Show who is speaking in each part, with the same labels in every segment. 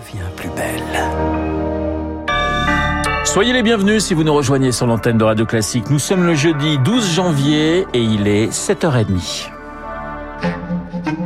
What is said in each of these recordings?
Speaker 1: devient plus belle.
Speaker 2: Soyez les bienvenus si vous nous rejoignez sur l'antenne de Radio Classique. Nous sommes le jeudi 12 janvier et il est 7h30.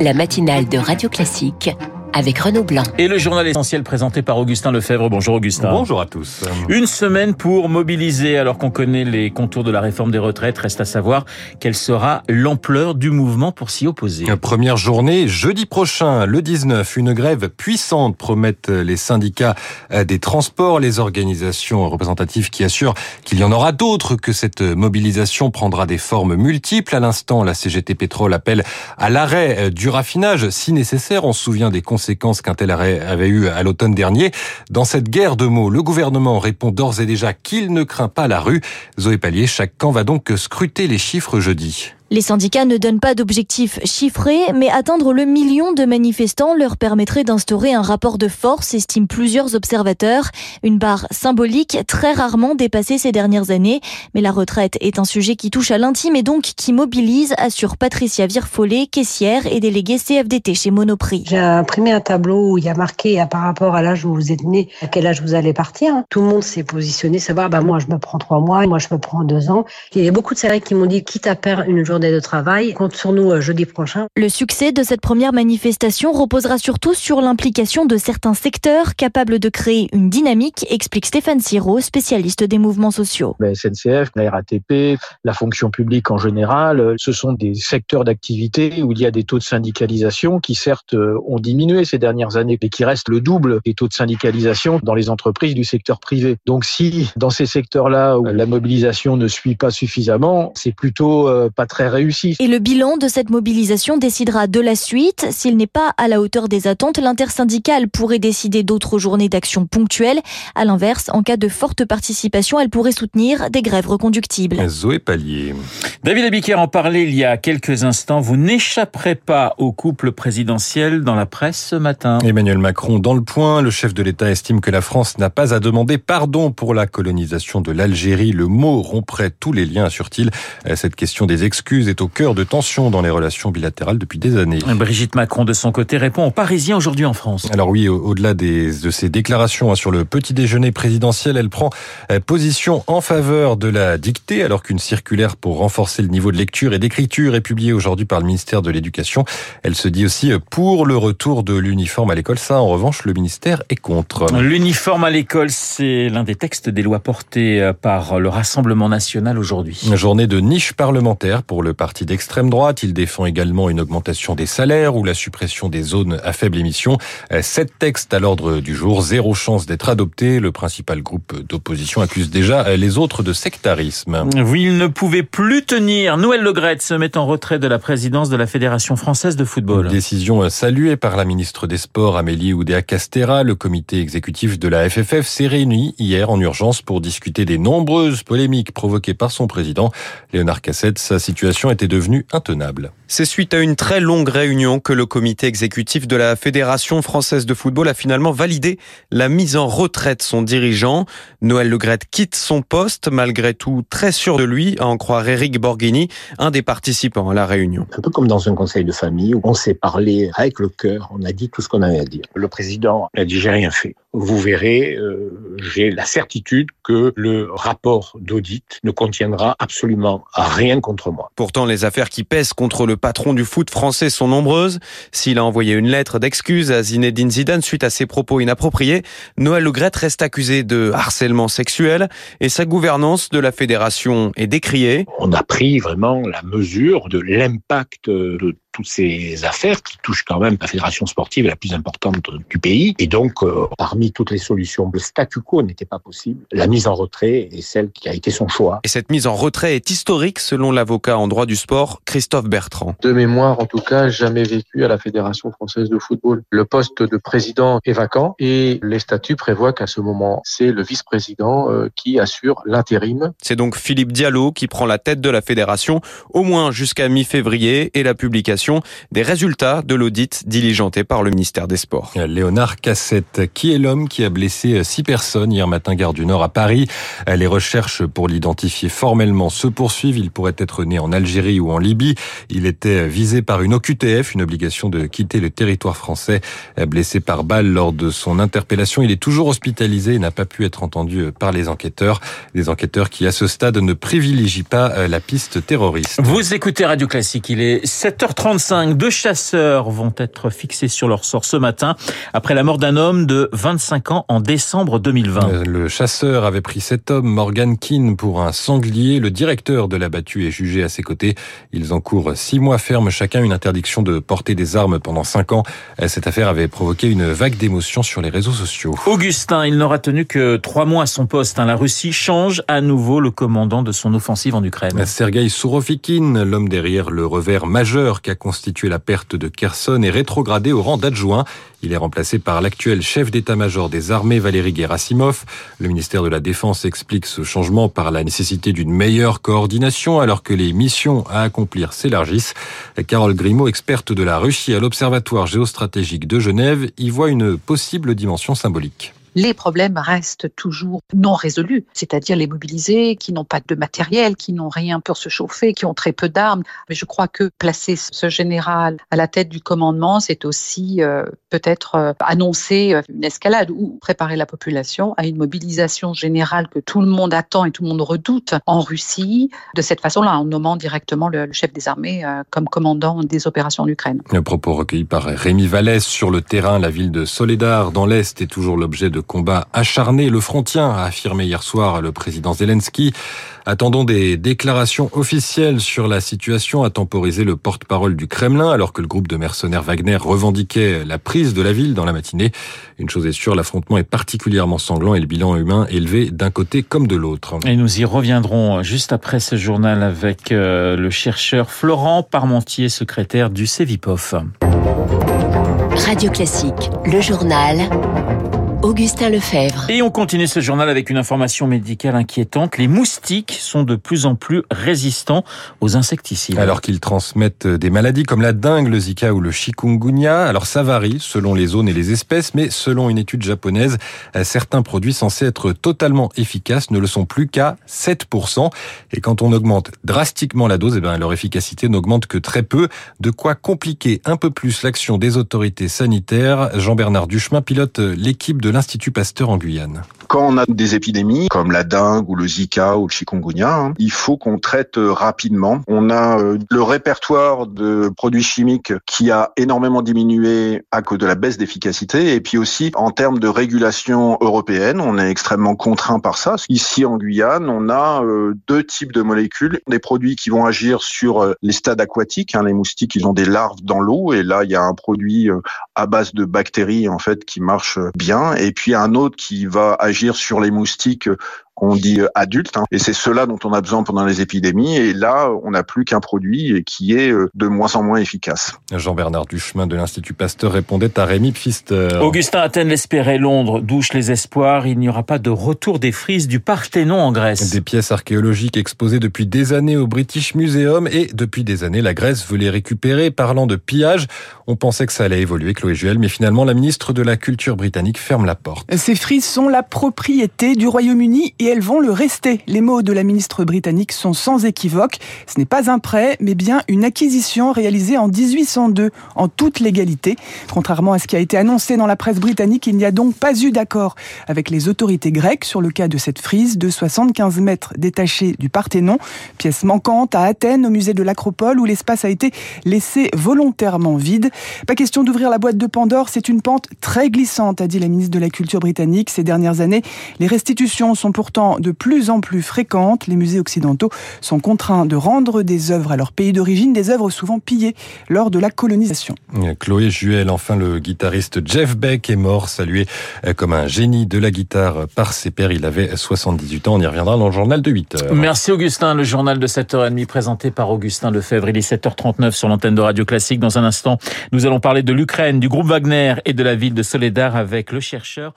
Speaker 3: La matinale de Radio Classique avec Renaud Blanc.
Speaker 2: Et le journal essentiel présenté par Augustin Lefebvre. Bonjour Augustin.
Speaker 4: Bonjour à tous.
Speaker 2: Une semaine pour mobiliser alors qu'on connaît les contours de la réforme des retraites. Reste à savoir quelle sera l'ampleur du mouvement pour s'y opposer.
Speaker 4: Première journée, jeudi prochain, le 19, une grève puissante promettent les syndicats des transports, les organisations représentatives qui assurent qu'il y en aura d'autres, que cette mobilisation prendra des formes multiples. À l'instant, la CGT Pétrole appelle à l'arrêt du raffinage si nécessaire. On se souvient des conséquences qu'un tel arrêt avait eu à l'automne dernier. Dans cette guerre de mots, le gouvernement répond d'ores et déjà qu'il ne craint pas la rue. Zoé Pallier, chaque camp va donc scruter les chiffres jeudi.
Speaker 5: Les syndicats ne donnent pas d'objectifs chiffrés, mais atteindre le million de manifestants leur permettrait d'instaurer un rapport de force, estiment plusieurs observateurs. Une barre symbolique très rarement dépassée ces dernières années. Mais la retraite est un sujet qui touche à l'intime et donc qui mobilise, assure Patricia Virfollet, caissière et déléguée CFDT chez Monoprix.
Speaker 6: J'ai imprimé un tableau où il y a marqué par rapport à l'âge où vous êtes né, à quel âge vous allez partir. Tout le monde s'est positionné, savoir, bah, moi je me prends trois mois, moi je me prends deux ans. Il y a beaucoup de salariés qui m'ont dit, quitte à perdre une journée de travail. Compte sur nous euh, jeudi prochain.
Speaker 5: Le succès de cette première manifestation reposera surtout sur l'implication de certains secteurs capables de créer une dynamique, explique Stéphane Siro, spécialiste des mouvements sociaux.
Speaker 7: La SNCF, la RATP, la fonction publique en général, euh, ce sont des secteurs d'activité où il y a des taux de syndicalisation qui certes euh, ont diminué ces dernières années, mais qui restent le double des taux de syndicalisation dans les entreprises du secteur privé. Donc si dans ces secteurs-là où la mobilisation ne suit pas suffisamment, c'est plutôt pas très réussi.
Speaker 5: Et le bilan de cette mobilisation décidera de la suite. S'il n'est pas à la hauteur des attentes, l'intersyndicale pourrait décider d'autres journées d'action ponctuelles. À l'inverse, en cas de forte participation, elle pourrait soutenir des grèves reconductibles.
Speaker 4: Zoé Pallier.
Speaker 2: David Abiquière en parlait il y a quelques instants. Vous n'échapperez pas au couple présidentiel dans la presse ce matin.
Speaker 4: Emmanuel Macron dans le point. Le chef de l'État estime que la France n'a pas à demander pardon pour la colonisation de l'Algérie. Le mot romprait tous les liens, assure-t-il. Cette question des excuses est au cœur de tensions dans les relations bilatérales depuis des années.
Speaker 2: Brigitte Macron, de son côté, répond aux Parisiens aujourd'hui en France.
Speaker 4: Alors oui, au-delà de ses déclarations hein, sur le petit déjeuner présidentiel, elle prend euh, position en faveur de la dictée, alors qu'une circulaire pour renforcer le niveau de lecture et d'écriture est publiée aujourd'hui par le ministère de l'Éducation. Elle se dit aussi euh, pour le retour de l'uniforme à l'école. Ça, en revanche, le ministère est contre.
Speaker 2: L'uniforme à l'école, c'est l'un des textes des lois portés euh, par le Rassemblement national aujourd'hui.
Speaker 4: Une journée de niche parlementaire pour le parti d'extrême droite. Il défend également une augmentation des salaires ou la suppression des zones à faible émission. Sept textes à l'ordre du jour, zéro chance d'être adopté. Le principal groupe d'opposition accuse déjà les autres de sectarisme.
Speaker 2: Oui, il ne pouvait plus tenir. Noël Legrette se met en retrait de la présidence de la Fédération française de football.
Speaker 4: Une décision saluée par la ministre des Sports Amélie Oudéa-Castera. Le comité exécutif de la FFF s'est réuni hier en urgence pour discuter des nombreuses polémiques provoquées par son président. Léonard Cassette, sa situation était devenue intenable.
Speaker 8: C'est suite à une très longue réunion que le comité exécutif de la Fédération française de football a finalement validé la mise en retraite de son dirigeant. Noël Legrette quitte son poste, malgré tout très sûr de lui, à en croire Eric Borghini, un des participants à la réunion.
Speaker 9: Un peu comme dans un conseil de famille où on s'est parlé avec le cœur, on a dit tout ce qu'on avait à dire. Le président a dit j'ai rien fait. Vous verrez, euh, j'ai la certitude que le rapport d'audit ne contiendra absolument rien contre moi.
Speaker 8: Pourtant, les affaires qui pèsent contre le patron du foot français sont nombreuses. S'il a envoyé une lettre d'excuse à Zinedine Zidane suite à ses propos inappropriés, Noël Legrette reste accusé de harcèlement sexuel et sa gouvernance de la fédération est décriée.
Speaker 9: On a pris vraiment la mesure de l'impact de toutes ces affaires qui touchent quand même la fédération sportive la plus importante du pays. Et donc, euh, parmi toutes les solutions, le statu quo n'était pas possible. La mise en retrait est celle qui a été son choix.
Speaker 8: Et cette mise en retrait est historique selon l'avocat en droit du sport, Christophe Bertrand.
Speaker 10: De mémoire, en tout cas, jamais vécu à la Fédération française de football. Le poste de président est vacant et les statuts prévoient qu'à ce moment, c'est le vice-président euh, qui assure l'intérim.
Speaker 8: C'est donc Philippe Diallo qui prend la tête de la fédération, au moins jusqu'à mi-février et la publication publication des résultats de l'audit diligenté par le ministère des Sports.
Speaker 4: Léonard Cassette, qui est l'homme qui a blessé six personnes hier matin gare du Nord à Paris. Les recherches pour l'identifier formellement se poursuivent. Il pourrait être né en Algérie ou en Libye. Il était visé par une OQTF, une obligation de quitter le territoire français. Blessé par balle lors de son interpellation, il est toujours hospitalisé et n'a pas pu être entendu par les enquêteurs. Des enquêteurs qui, à ce stade, ne privilégient pas la piste terroriste.
Speaker 2: Vous écoutez Radio Classique, il est 7h35. Deux chasseurs vont être fixés sur leur sort ce matin après la mort d'un homme de 25 ans en décembre 2020.
Speaker 4: Le chasseur avait pris cet homme, Morgan Keane, pour un sanglier. Le directeur de la battue est jugé à ses côtés. Ils encourent six mois ferme chacun une interdiction de porter des armes pendant cinq ans. Cette affaire avait provoqué une vague d'émotions sur les réseaux sociaux.
Speaker 2: Augustin, il n'aura tenu que trois mois à son poste. La Russie change à nouveau le commandant de son offensive en Ukraine.
Speaker 4: Sergei Sourovikine, l'homme derrière le revers majeur qu'a constitué la perte de Kherson, est rétrogradé au rang d'adjoint. Il est remplacé par l'actuel chef d'état-major des armées, Valéry Gerasimov. Le ministère de la Défense explique ce changement par la nécessité d'une meilleure coordination alors que les missions à accomplir s'élargissent. Carole Grimaud, experte de la Russie à l'Observatoire géostratégique de Genève, y voit une possible dimension symbolique
Speaker 1: les problèmes restent toujours non résolus, c'est-à-dire les mobilisés qui n'ont pas de matériel, qui n'ont rien pour se chauffer, qui ont très peu d'armes. Mais je crois que placer ce général à la tête du commandement, c'est aussi euh, peut-être euh, annoncer euh, une escalade ou préparer la population à une mobilisation générale que tout le monde attend et tout le monde redoute en Russie, de cette façon-là, en nommant directement le, chef des armées comme commandant des opérations en Ukraine.
Speaker 4: Un propos recueilli par Rémi Vallès sur le terrain, la ville de Soledar dans l'Est est toujours l'objet de combat acharné. Le front tient, a affirmé hier soir le président Zelensky. Attendons des déclarations officielles sur la situation, a temporisé le porte-parole du Kremlin, alors que le groupe de mercenaires Wagner revendiquait la prise de la ville dans la matinée. Une chose est sûre, l'affrontement est particulièrement sanglant et le bilan humain élevé d'un côté comme de l'autre.
Speaker 2: Et nous y reviendrons juste après ce journal avec euh, le chercheur Florent Parmentier, secrétaire du CEVIPOF.
Speaker 3: Radio Classique, le journal Augustin Lefebvre.
Speaker 2: Et on continue ce journal avec une information médicale inquiétante. Les moustiques sont de plus en plus résistants aux insecticides.
Speaker 4: Alors qu'ils transmettent des maladies comme la dengue, le zika ou le chikungunya. Alors ça varie selon les zones et les espèces, mais selon une étude japonaise, certains produits censés être totalement efficaces ne le sont plus qu'à 7%. Et quand on augmente drastiquement la dose, eh bien, leur efficacité n'augmente que très peu. De quoi compliquer un peu plus l'action des autorités sanitaires. Jean-Bernard Duchemin pilote l'équipe de l'Institut Pasteur en Guyane.
Speaker 11: Quand on a des épidémies comme la dengue ou le Zika ou le chikungunya, hein, il faut qu'on traite euh, rapidement. On a euh, le répertoire de produits chimiques qui a énormément diminué à cause de la baisse d'efficacité et puis aussi en termes de régulation européenne, on est extrêmement contraint par ça. Ici en Guyane, on a euh, deux types de molécules, des produits qui vont agir sur les stades aquatiques, hein, les moustiques, ils ont des larves dans l'eau et là il y a un produit à base de bactéries en fait qui marche bien et puis un autre qui va agir sur les moustiques qu'on dit euh, adulte, hein. et c'est cela dont on a besoin pendant les épidémies. Et là, on n'a plus qu'un produit qui est euh, de moins en moins efficace.
Speaker 4: Jean-Bernard Duchemin de l'Institut Pasteur répondait à Rémi Pfister.
Speaker 2: Augustin Athènes l'espérait, Londres douche les espoirs. Il n'y aura pas de retour des frises du Parthénon en Grèce.
Speaker 4: Des pièces archéologiques exposées depuis des années au British Museum et depuis des années, la Grèce veut les récupérer. Parlant de pillage, on pensait que ça allait évoluer, Chloé Juel, mais finalement, la ministre de la Culture britannique ferme la porte.
Speaker 12: Ces frises sont la propriété du Royaume-Uni et elles vont le rester. Les mots de la ministre britannique sont sans équivoque. Ce n'est pas un prêt, mais bien une acquisition réalisée en 1802 en toute légalité. Contrairement à ce qui a été annoncé dans la presse britannique, il n'y a donc pas eu d'accord avec les autorités grecques sur le cas de cette frise de 75 mètres détachée du Parthénon, pièce manquante à Athènes au musée de l'Acropole où l'espace a été laissé volontairement vide. Pas question d'ouvrir la boîte de Pandore, c'est une pente très glissante, a dit la ministre de la Culture britannique. Ces dernières années, les restitutions sont pourtant de plus en plus fréquentes. Les musées occidentaux sont contraints de rendre des œuvres à leur pays d'origine, des œuvres souvent pillées lors de la colonisation.
Speaker 4: Chloé Juel, enfin le guitariste Jeff Beck est mort, salué comme un génie de la guitare par ses pairs. Il avait 78 ans. On y reviendra dans le journal de 8 heures.
Speaker 2: Merci Augustin. Le journal de 7h30 présenté par Augustin Lefebvre. Il est 7h39 sur l'antenne de Radio Classique. Dans un instant, nous allons parler de l'Ukraine, du groupe Wagner et de la ville de Soledar avec le chercheur